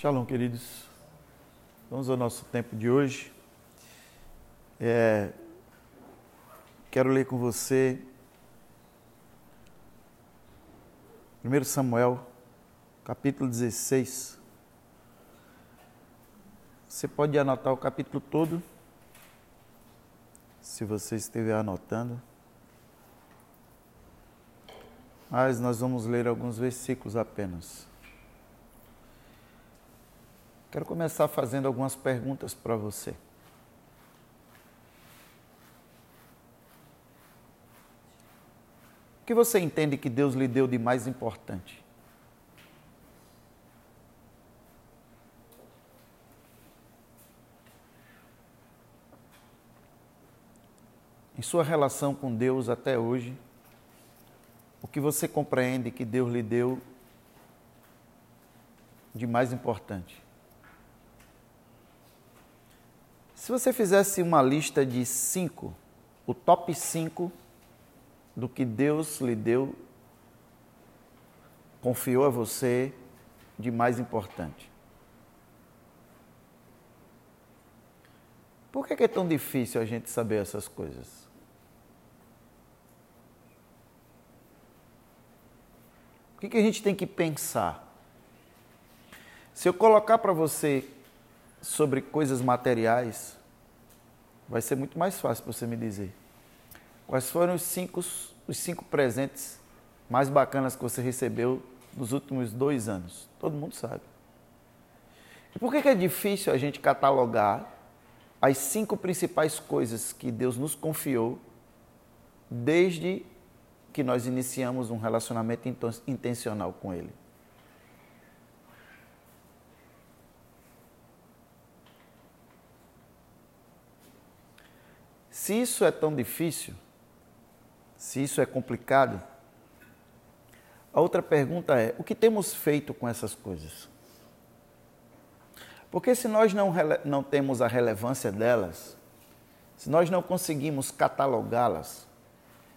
Shalom, queridos. Vamos ao nosso tempo de hoje. É, quero ler com você 1 Samuel, capítulo 16. Você pode anotar o capítulo todo, se você estiver anotando. Mas nós vamos ler alguns versículos apenas. Quero começar fazendo algumas perguntas para você. O que você entende que Deus lhe deu de mais importante? Em sua relação com Deus até hoje, o que você compreende que Deus lhe deu de mais importante? Se você fizesse uma lista de cinco, o top cinco do que Deus lhe deu, confiou a você de mais importante. Por que é tão difícil a gente saber essas coisas? O que a gente tem que pensar? Se eu colocar para você sobre coisas materiais, vai ser muito mais fácil você me dizer. Quais foram os cinco, os cinco presentes mais bacanas que você recebeu nos últimos dois anos? Todo mundo sabe. E por que é difícil a gente catalogar as cinco principais coisas que Deus nos confiou desde que nós iniciamos um relacionamento intencional com Ele? Se isso é tão difícil, se isso é complicado, a outra pergunta é: o que temos feito com essas coisas? Porque se nós não, não temos a relevância delas, se nós não conseguimos catalogá-las,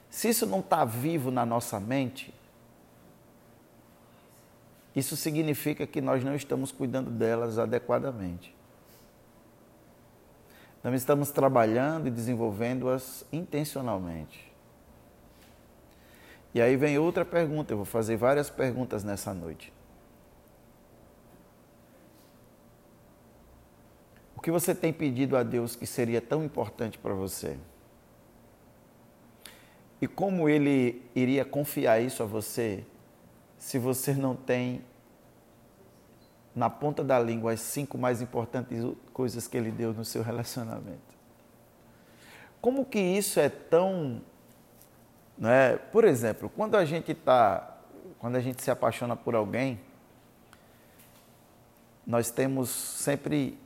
se isso não está vivo na nossa mente, isso significa que nós não estamos cuidando delas adequadamente. Nós estamos trabalhando e desenvolvendo-as intencionalmente. E aí vem outra pergunta, eu vou fazer várias perguntas nessa noite. O que você tem pedido a Deus que seria tão importante para você? E como ele iria confiar isso a você se você não tem na ponta da língua as cinco mais importantes coisas que ele deu no seu relacionamento. Como que isso é tão. Né? Por exemplo, quando a gente está. Quando a gente se apaixona por alguém, nós temos sempre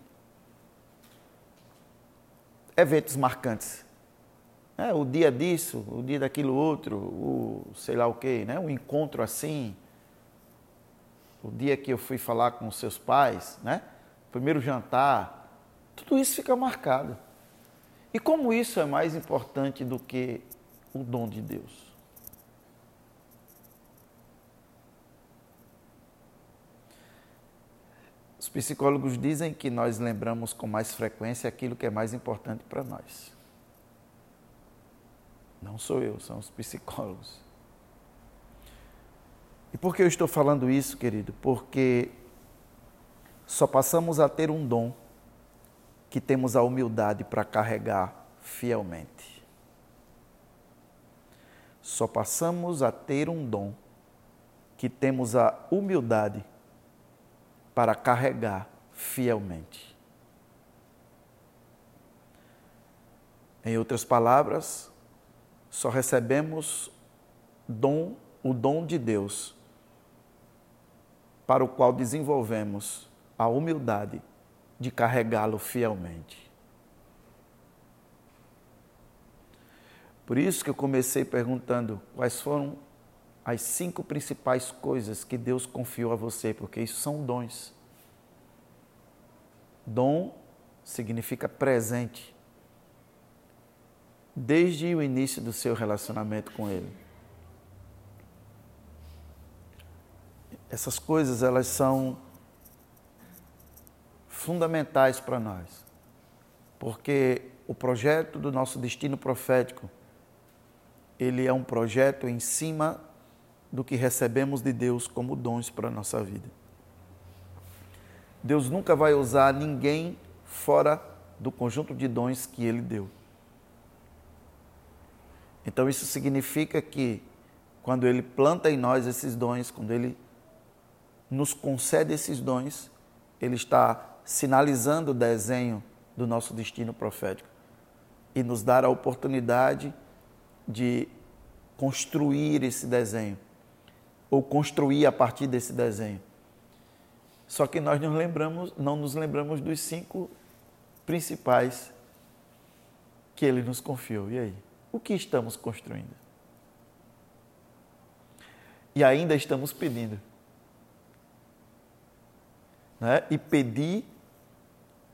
eventos marcantes. É, o dia disso, o dia daquilo outro, o sei lá o quê, né? um encontro assim, o dia que eu fui falar com seus pais, né? Primeiro jantar, tudo isso fica marcado. E como isso é mais importante do que o dom de Deus? Os psicólogos dizem que nós lembramos com mais frequência aquilo que é mais importante para nós. Não sou eu, são os psicólogos. E por que eu estou falando isso, querido? Porque só passamos a ter um dom que temos a humildade para carregar fielmente. Só passamos a ter um dom que temos a humildade para carregar fielmente. Em outras palavras, só recebemos dom, o dom de Deus para o qual desenvolvemos a humildade de carregá-lo fielmente. Por isso que eu comecei perguntando quais foram as cinco principais coisas que Deus confiou a você, porque isso são dons. Dom significa presente. Desde o início do seu relacionamento com Ele. Essas coisas elas são fundamentais para nós, porque o projeto do nosso destino profético, ele é um projeto em cima do que recebemos de Deus como dons para a nossa vida. Deus nunca vai usar ninguém fora do conjunto de dons que Ele deu. Então isso significa que quando Ele planta em nós esses dons, quando Ele nos concede esses dons, Ele está sinalizando o desenho do nosso destino profético e nos dar a oportunidade de construir esse desenho ou construir a partir desse desenho. Só que nós nos lembramos, não nos lembramos dos cinco principais que ele nos confiou. E aí? O que estamos construindo? E ainda estamos pedindo. Né? E pedir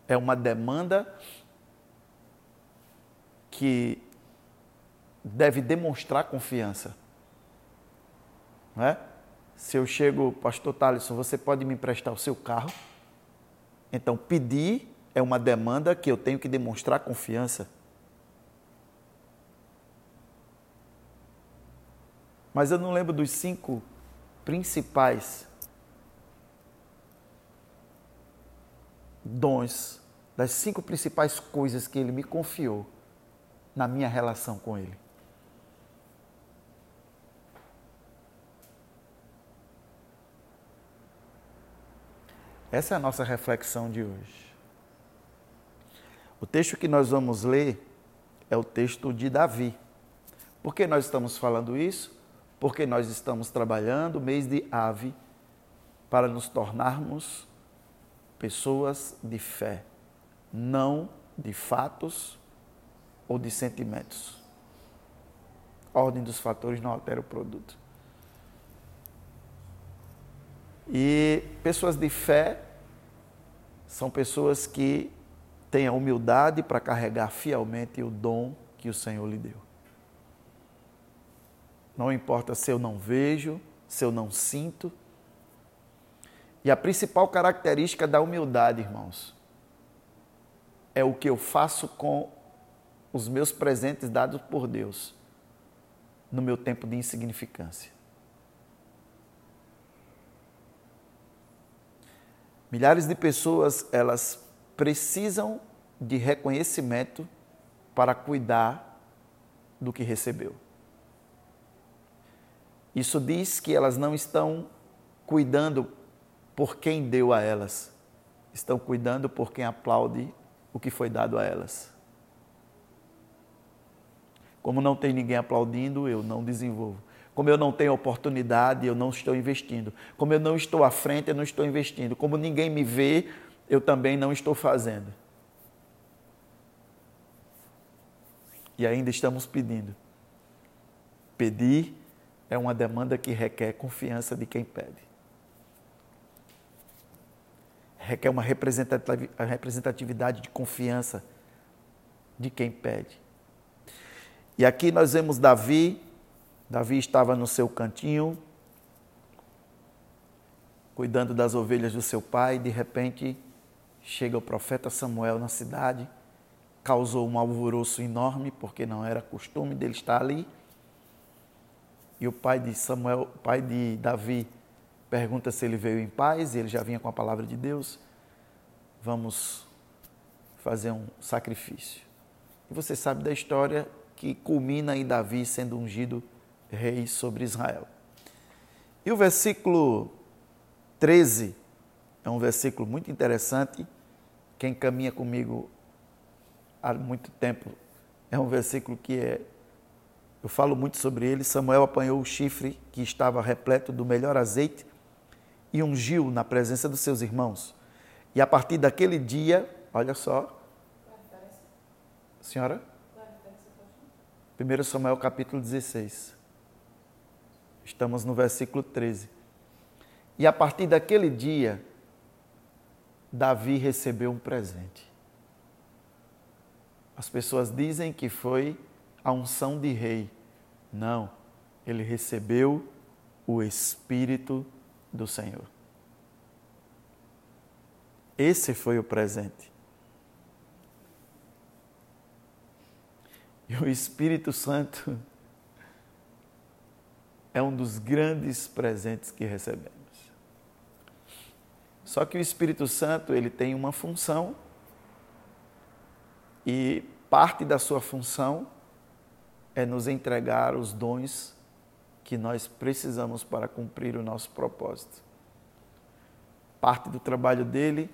é uma demanda que deve demonstrar confiança. Né? Se eu chego, pastor Thaleson, você pode me emprestar o seu carro? Então, pedir é uma demanda que eu tenho que demonstrar confiança. Mas eu não lembro dos cinco principais dons, das cinco principais coisas que ele me confiou na minha relação com ele. Essa é a nossa reflexão de hoje. O texto que nós vamos ler é o texto de Davi. Por que nós estamos falando isso? Porque nós estamos trabalhando o mês de Ave para nos tornarmos pessoas de fé, não de fatos ou de sentimentos. A ordem dos fatores não altera o produto. E pessoas de fé são pessoas que têm a humildade para carregar fielmente o dom que o Senhor lhe deu. Não importa se eu não vejo, se eu não sinto. E a principal característica da humildade, irmãos, é o que eu faço com os meus presentes dados por Deus no meu tempo de insignificância. Milhares de pessoas, elas precisam de reconhecimento para cuidar do que recebeu. Isso diz que elas não estão cuidando por quem deu a elas, estão cuidando por quem aplaude o que foi dado a elas. Como não tem ninguém aplaudindo, eu não desenvolvo. Como eu não tenho oportunidade, eu não estou investindo. Como eu não estou à frente, eu não estou investindo. Como ninguém me vê, eu também não estou fazendo. E ainda estamos pedindo. Pedir é uma demanda que requer confiança de quem pede. Requer uma representatividade de confiança de quem pede. E aqui nós vemos Davi Davi estava no seu cantinho, cuidando das ovelhas do seu pai, de repente chega o profeta Samuel na cidade, causou um alvoroço enorme, porque não era costume dele estar ali. E o pai de Samuel, pai de Davi, pergunta se ele veio em paz, e ele já vinha com a palavra de Deus. Vamos fazer um sacrifício. E você sabe da história que culmina em Davi sendo ungido rei sobre Israel. E o versículo 13 é um versículo muito interessante. Quem caminha comigo há muito tempo é um versículo que é eu falo muito sobre ele. Samuel apanhou o chifre que estava repleto do melhor azeite e ungiu na presença dos seus irmãos. E a partir daquele dia, olha só. Senhora? 1 Samuel capítulo 16. Estamos no versículo 13. E a partir daquele dia, Davi recebeu um presente. As pessoas dizem que foi a unção de rei. Não, ele recebeu o Espírito do Senhor. Esse foi o presente. E o Espírito Santo é um dos grandes presentes que recebemos. Só que o Espírito Santo, ele tem uma função e parte da sua função é nos entregar os dons que nós precisamos para cumprir o nosso propósito. Parte do trabalho dele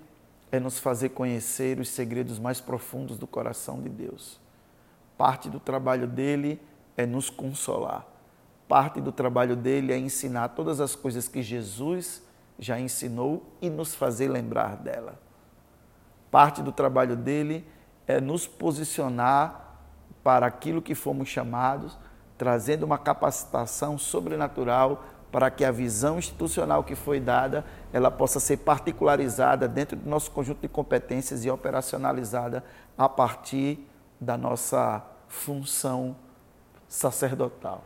é nos fazer conhecer os segredos mais profundos do coração de Deus. Parte do trabalho dele é nos consolar. Parte do trabalho dele é ensinar todas as coisas que Jesus já ensinou e nos fazer lembrar dela. Parte do trabalho dele é nos posicionar para aquilo que fomos chamados, trazendo uma capacitação sobrenatural para que a visão institucional que foi dada, ela possa ser particularizada dentro do nosso conjunto de competências e operacionalizada a partir da nossa função sacerdotal.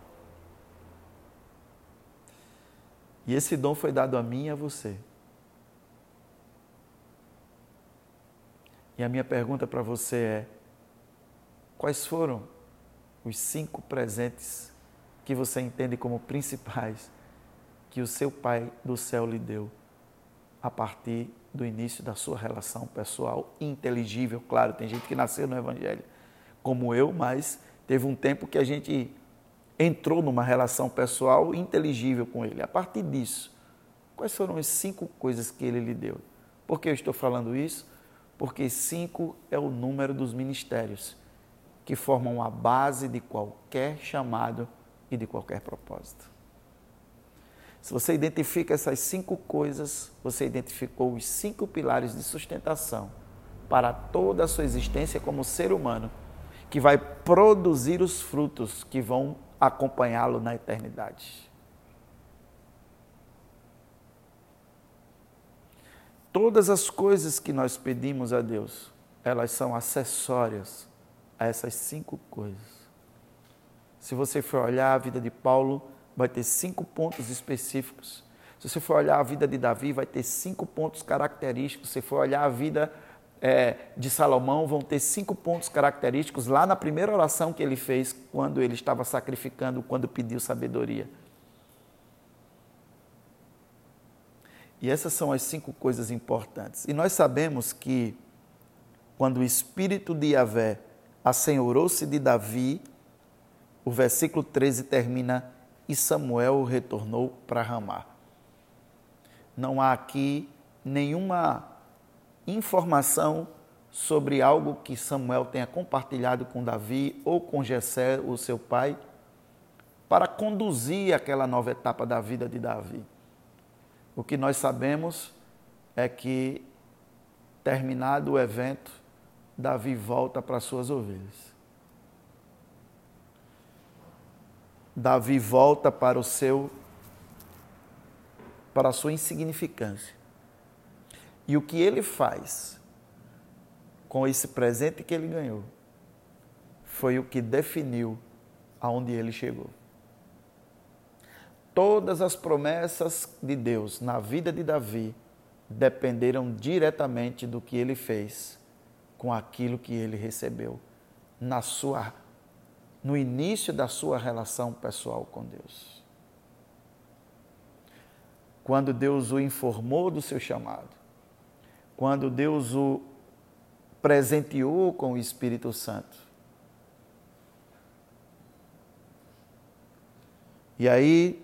E esse dom foi dado a mim e a você. E a minha pergunta para você é: quais foram os cinco presentes que você entende como principais que o seu Pai do céu lhe deu a partir do início da sua relação pessoal inteligível? Claro, tem gente que nasceu no Evangelho como eu, mas teve um tempo que a gente entrou numa relação pessoal inteligível com Ele. A partir disso, quais foram as cinco coisas que Ele lhe deu? Por que eu estou falando isso? Porque cinco é o número dos ministérios que formam a base de qualquer chamado e de qualquer propósito. Se você identifica essas cinco coisas, você identificou os cinco pilares de sustentação para toda a sua existência como ser humano, que vai produzir os frutos que vão acompanhá-lo na eternidade. Todas as coisas que nós pedimos a Deus, elas são acessórias a essas cinco coisas. Se você for olhar a vida de Paulo, vai ter cinco pontos específicos. Se você for olhar a vida de Davi, vai ter cinco pontos característicos. Se você for olhar a vida é, de Salomão, vão ter cinco pontos característicos lá na primeira oração que ele fez quando ele estava sacrificando, quando pediu sabedoria. E essas são as cinco coisas importantes. E nós sabemos que quando o Espírito de Yahvé assenhorou-se de Davi, o versículo 13 termina: E Samuel retornou para Ramá. Não há aqui nenhuma informação sobre algo que Samuel tenha compartilhado com Davi ou com Jessé, o seu pai, para conduzir aquela nova etapa da vida de Davi. O que nós sabemos é que, terminado o evento, Davi volta para suas ovelhas. Davi volta para o seu para a sua insignificância. E o que ele faz com esse presente que ele ganhou foi o que definiu aonde ele chegou. Todas as promessas de Deus na vida de Davi dependeram diretamente do que ele fez com aquilo que ele recebeu na sua no início da sua relação pessoal com Deus. Quando Deus o informou do seu chamado, quando Deus o presenteou com o Espírito Santo. E aí,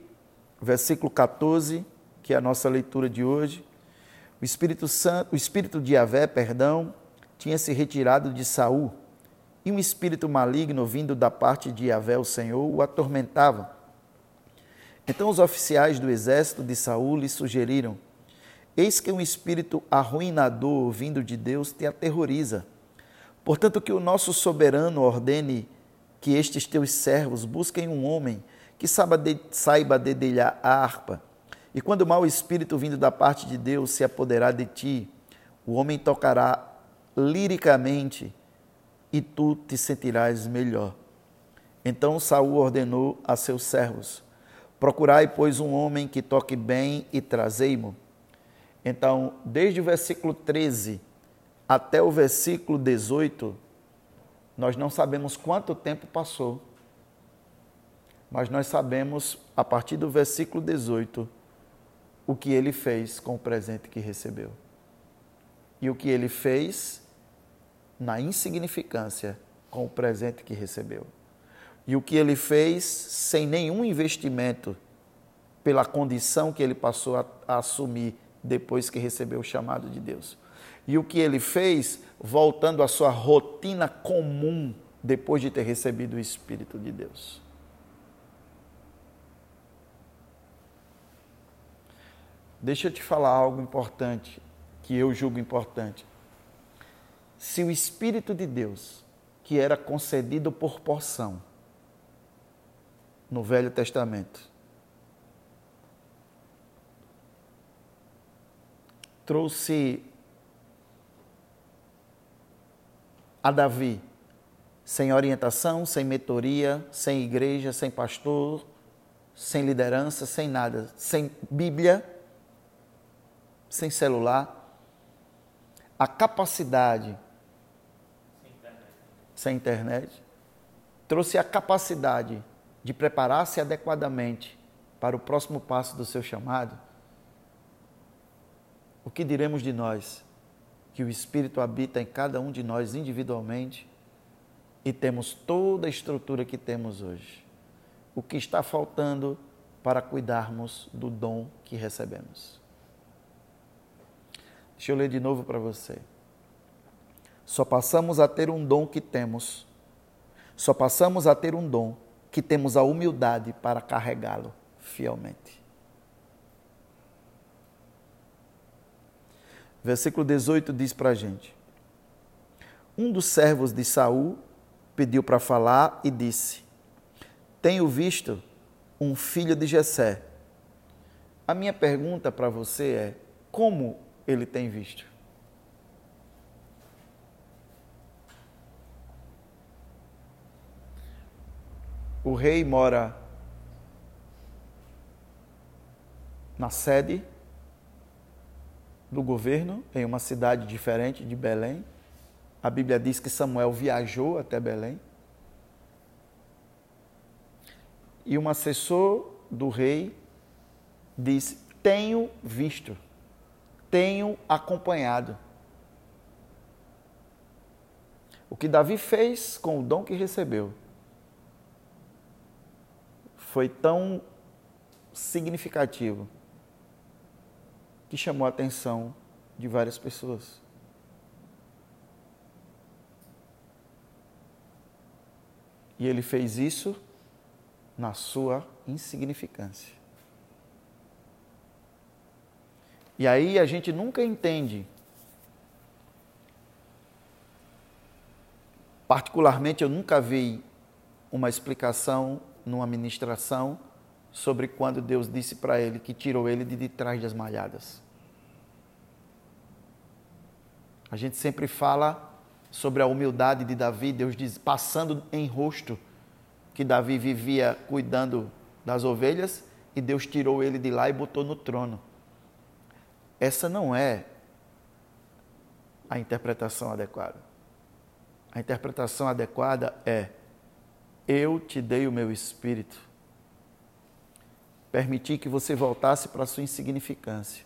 versículo 14, que é a nossa leitura de hoje, o Espírito Santo, o Espírito de Yahvé, perdão, tinha se retirado de Saul, e um espírito maligno vindo da parte de Yahvé, o Senhor, o atormentava. Então os oficiais do exército de Saul lhe sugeriram: Eis que um espírito arruinador vindo de Deus te aterroriza. Portanto, que o nosso soberano ordene que estes teus servos busquem um homem que saiba, de, saiba dedelhar a harpa. E quando o mau espírito vindo da parte de Deus se apoderar de ti, o homem tocará liricamente e tu te sentirás melhor. Então Saul ordenou a seus servos: Procurai, pois, um homem que toque bem e trazei-mo. Então, desde o versículo 13 até o versículo 18, nós não sabemos quanto tempo passou, mas nós sabemos, a partir do versículo 18, o que ele fez com o presente que recebeu. E o que ele fez na insignificância com o presente que recebeu. E o que ele fez sem nenhum investimento pela condição que ele passou a, a assumir depois que recebeu o chamado de Deus. E o que ele fez voltando à sua rotina comum depois de ter recebido o Espírito de Deus. Deixa eu te falar algo importante, que eu julgo importante. Se o Espírito de Deus, que era concedido por porção no Velho Testamento, trouxe a Davi sem orientação, sem mentoria, sem igreja, sem pastor, sem liderança, sem nada, sem Bíblia, sem celular, a capacidade. Sem internet, trouxe a capacidade de preparar-se adequadamente para o próximo passo do seu chamado, o que diremos de nós? Que o Espírito habita em cada um de nós individualmente e temos toda a estrutura que temos hoje. O que está faltando para cuidarmos do dom que recebemos? Deixa eu ler de novo para você. Só passamos a ter um dom que temos, só passamos a ter um dom que temos a humildade para carregá-lo fielmente. Versículo 18 diz para a gente: Um dos servos de Saul pediu para falar e disse: Tenho visto um filho de Jessé. A minha pergunta para você é: como ele tem visto? O rei mora na sede do governo em uma cidade diferente de Belém. A Bíblia diz que Samuel viajou até Belém. E um assessor do rei disse: Tenho visto, tenho acompanhado. O que Davi fez com o dom que recebeu foi tão significativo que chamou a atenção de várias pessoas. E ele fez isso na sua insignificância. E aí a gente nunca entende, particularmente eu nunca vi uma explicação numa ministração sobre quando Deus disse para ele que tirou ele de, de trás das malhadas. A gente sempre fala sobre a humildade de Davi, Deus diz, passando em rosto que Davi vivia cuidando das ovelhas e Deus tirou ele de lá e botou no trono. Essa não é a interpretação adequada. A interpretação adequada é: eu te dei o meu espírito permiti que você voltasse para a sua insignificância.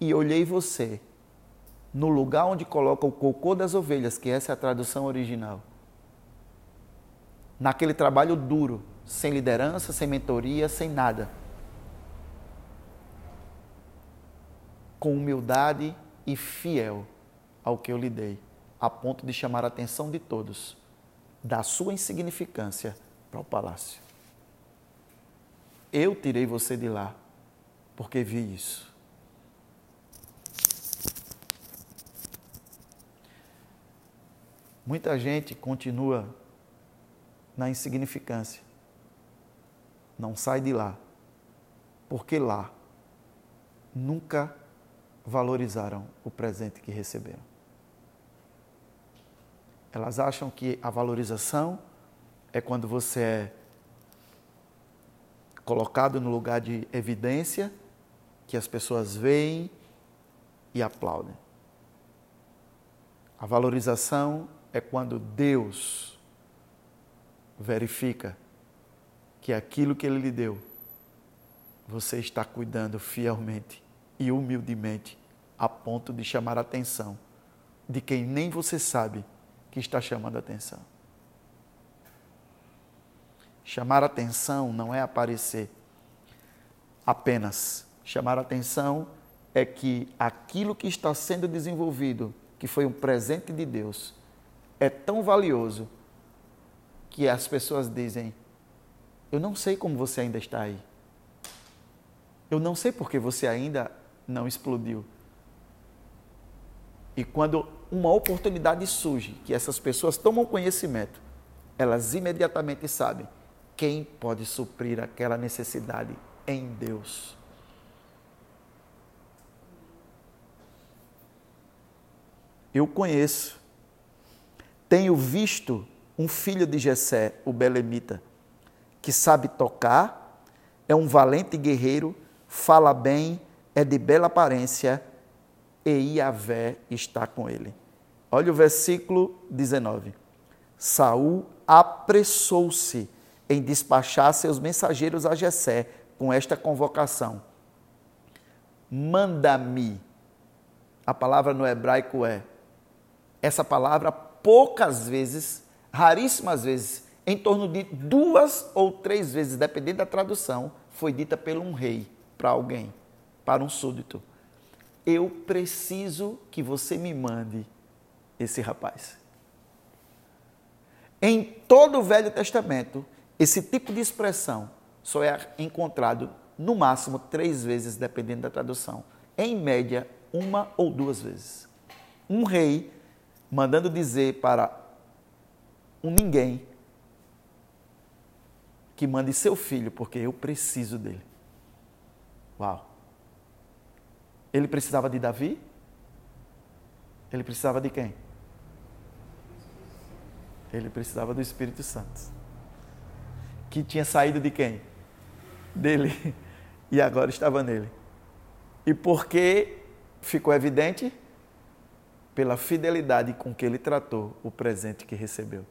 E olhei você no lugar onde coloca o cocô das ovelhas, que essa é a tradução original. Naquele trabalho duro, sem liderança, sem mentoria, sem nada. Com humildade e fiel ao que eu lhe dei, a ponto de chamar a atenção de todos, da sua insignificância para o palácio. Eu tirei você de lá, porque vi isso. Muita gente continua na insignificância. Não sai de lá, porque lá nunca valorizaram o presente que receberam. Elas acham que a valorização é quando você é colocado no lugar de evidência, que as pessoas veem e aplaudem. A valorização é quando Deus verifica que aquilo que Ele lhe deu, você está cuidando fielmente e humildemente, a ponto de chamar a atenção de quem nem você sabe que está chamando a atenção. Chamar atenção não é aparecer apenas. Chamar atenção é que aquilo que está sendo desenvolvido, que foi um presente de Deus, é tão valioso que as pessoas dizem: Eu não sei como você ainda está aí. Eu não sei porque você ainda não explodiu. E quando uma oportunidade surge, que essas pessoas tomam conhecimento, elas imediatamente sabem quem pode suprir aquela necessidade em Deus. Eu conheço, tenho visto um filho de Jessé, o belemita, que sabe tocar, é um valente guerreiro, fala bem, é de bela aparência e Iavé está com ele. Olha o versículo 19. Saul apressou-se em despachar seus mensageiros a Jessé com esta convocação: Manda-me. A palavra no hebraico é essa palavra poucas vezes, raríssimas vezes, em torno de duas ou três vezes, dependendo da tradução, foi dita pelo um rei para alguém, para um súdito eu preciso que você me mande esse rapaz. Em todo o Velho Testamento, esse tipo de expressão só é encontrado no máximo três vezes, dependendo da tradução. Em média, uma ou duas vezes. Um rei mandando dizer para um ninguém que mande seu filho, porque eu preciso dele. Uau! Ele precisava de Davi? Ele precisava de quem? Ele precisava do Espírito Santo. Que tinha saído de quem? Dele. E agora estava nele. E por que ficou evidente? Pela fidelidade com que ele tratou o presente que recebeu.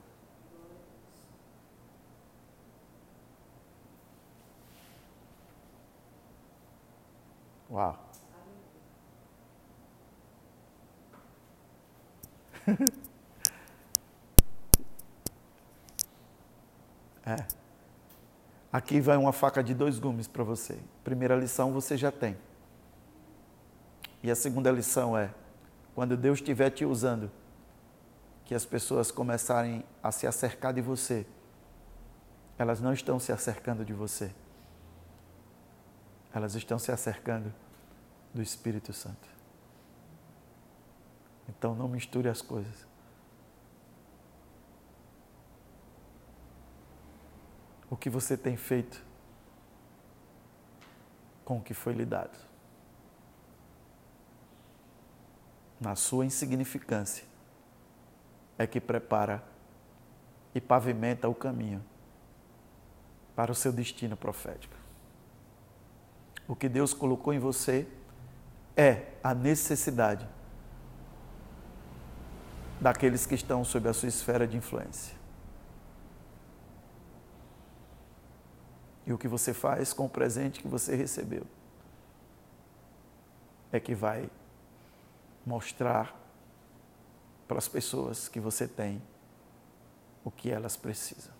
Uau! é. Aqui vai uma faca de dois gumes para você. Primeira lição você já tem. E a segunda lição é: quando Deus estiver te usando, que as pessoas começarem a se acercar de você, elas não estão se acercando de você, elas estão se acercando do Espírito Santo. Então não misture as coisas. O que você tem feito com o que foi lhe dado. Na sua insignificância é que prepara e pavimenta o caminho para o seu destino profético. O que Deus colocou em você é a necessidade daqueles que estão sob a sua esfera de influência. E o que você faz com o presente que você recebeu é que vai mostrar para as pessoas que você tem o que elas precisam.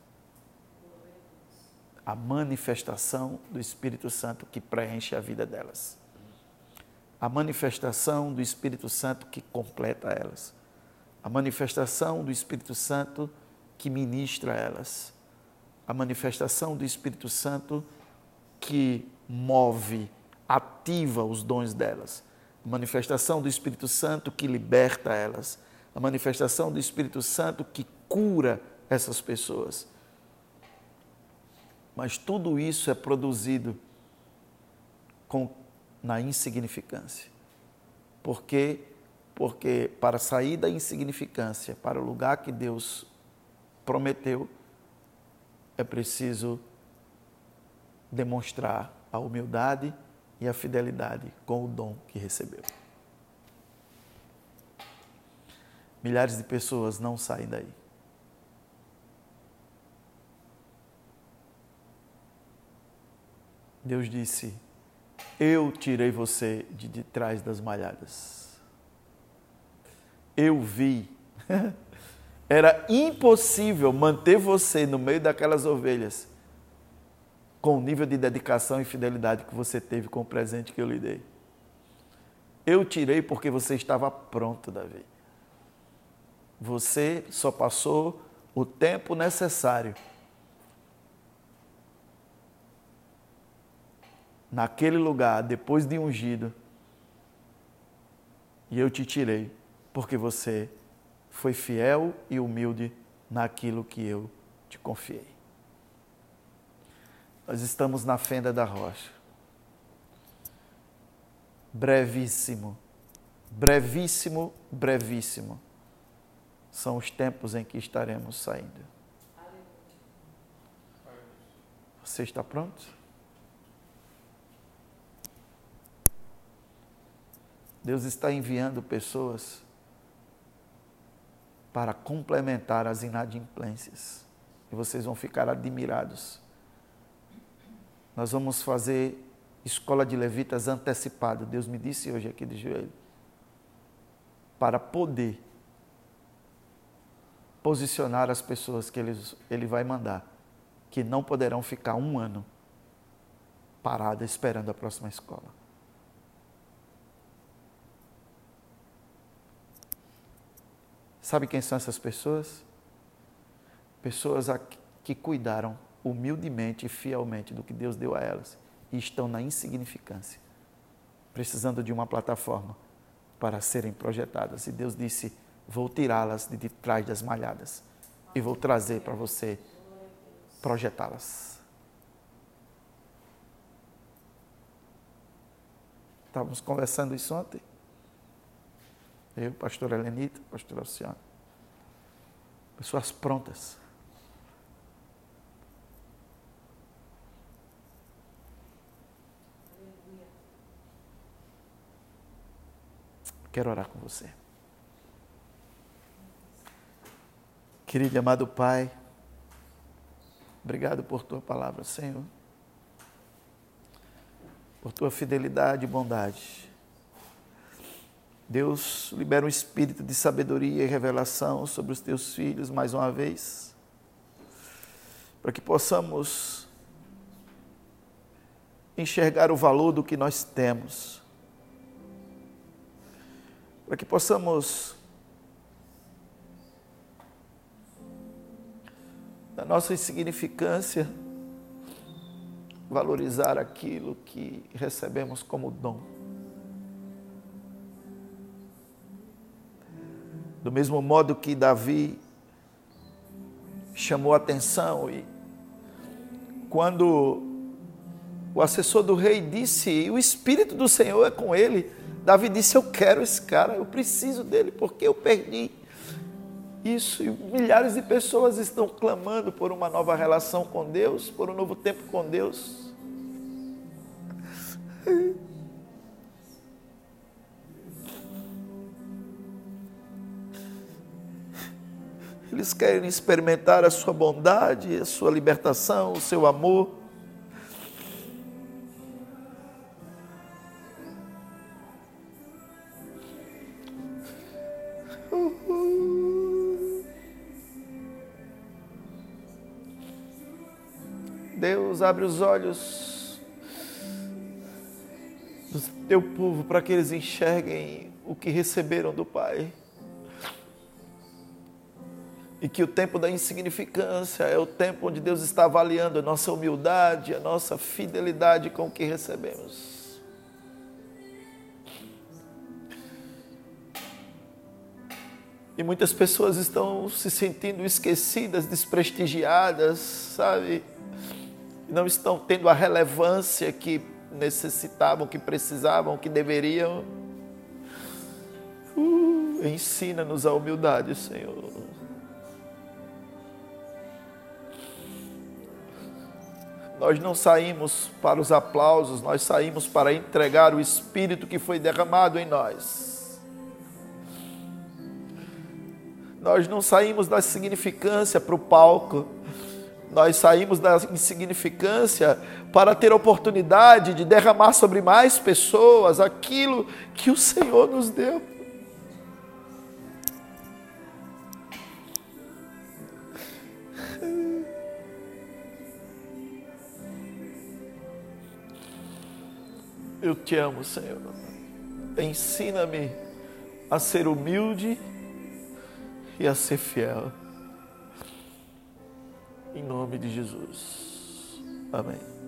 A manifestação do Espírito Santo que preenche a vida delas. A manifestação do Espírito Santo que completa elas a manifestação do Espírito Santo que ministra elas, a manifestação do Espírito Santo que move, ativa os dons delas, a manifestação do Espírito Santo que liberta elas, a manifestação do Espírito Santo que cura essas pessoas. Mas tudo isso é produzido com, na insignificância. Porque porque para sair da insignificância para o lugar que Deus prometeu, é preciso demonstrar a humildade e a fidelidade com o dom que recebeu. milhares de pessoas não saem daí. Deus disse: Eu tirei você de, trás das malhadas. Eu vi. Era impossível manter você no meio daquelas ovelhas com o nível de dedicação e fidelidade que você teve com o presente que eu lhe dei. Eu tirei porque você estava pronto, Davi. Você só passou o tempo necessário naquele lugar, depois de ungido, e eu te tirei, porque você foi fiel e humilde naquilo que eu te confiei. Nós estamos na fenda da rocha. Brevíssimo, brevíssimo, brevíssimo são os tempos em que estaremos saindo. Você está pronto? Deus está enviando pessoas para complementar as inadimplências. E vocês vão ficar admirados. Nós vamos fazer escola de levitas antecipado. Deus me disse hoje aqui de joelho. Para poder posicionar as pessoas que ele, ele vai mandar, que não poderão ficar um ano paradas esperando a próxima escola. Sabe quem são essas pessoas? Pessoas que cuidaram humildemente e fielmente do que Deus deu a elas e estão na insignificância, precisando de uma plataforma para serem projetadas. E Deus disse: Vou tirá-las de trás das malhadas e vou trazer para você projetá-las. Estávamos conversando isso ontem. Eu, pastor Helenita, pastor Alciano. Pessoas prontas. Quero orar com você. Querido e amado Pai, obrigado por tua palavra, Senhor, por tua fidelidade e bondade. Deus libera um espírito de sabedoria e revelação sobre os teus filhos mais uma vez, para que possamos enxergar o valor do que nós temos, para que possamos, na nossa insignificância, valorizar aquilo que recebemos como dom. Do mesmo modo que Davi chamou atenção e quando o assessor do rei disse, o espírito do Senhor é com ele, Davi disse: Eu quero esse cara, eu preciso dele, porque eu perdi isso. E milhares de pessoas estão clamando por uma nova relação com Deus, por um novo tempo com Deus. Eles querem experimentar a sua bondade, a sua libertação, o seu amor. Deus abre os olhos do teu povo para que eles enxerguem o que receberam do Pai e que o tempo da insignificância é o tempo onde Deus está avaliando a nossa humildade, a nossa fidelidade com o que recebemos. E muitas pessoas estão se sentindo esquecidas, desprestigiadas, sabe? Não estão tendo a relevância que necessitavam, que precisavam, que deveriam. Uh, Ensina-nos a humildade, Senhor. Nós não saímos para os aplausos, nós saímos para entregar o Espírito que foi derramado em nós. Nós não saímos da insignificância para o palco. Nós saímos da insignificância para ter oportunidade de derramar sobre mais pessoas aquilo que o Senhor nos deu. Eu te amo, Senhor. Ensina-me a ser humilde e a ser fiel. Em nome de Jesus. Amém.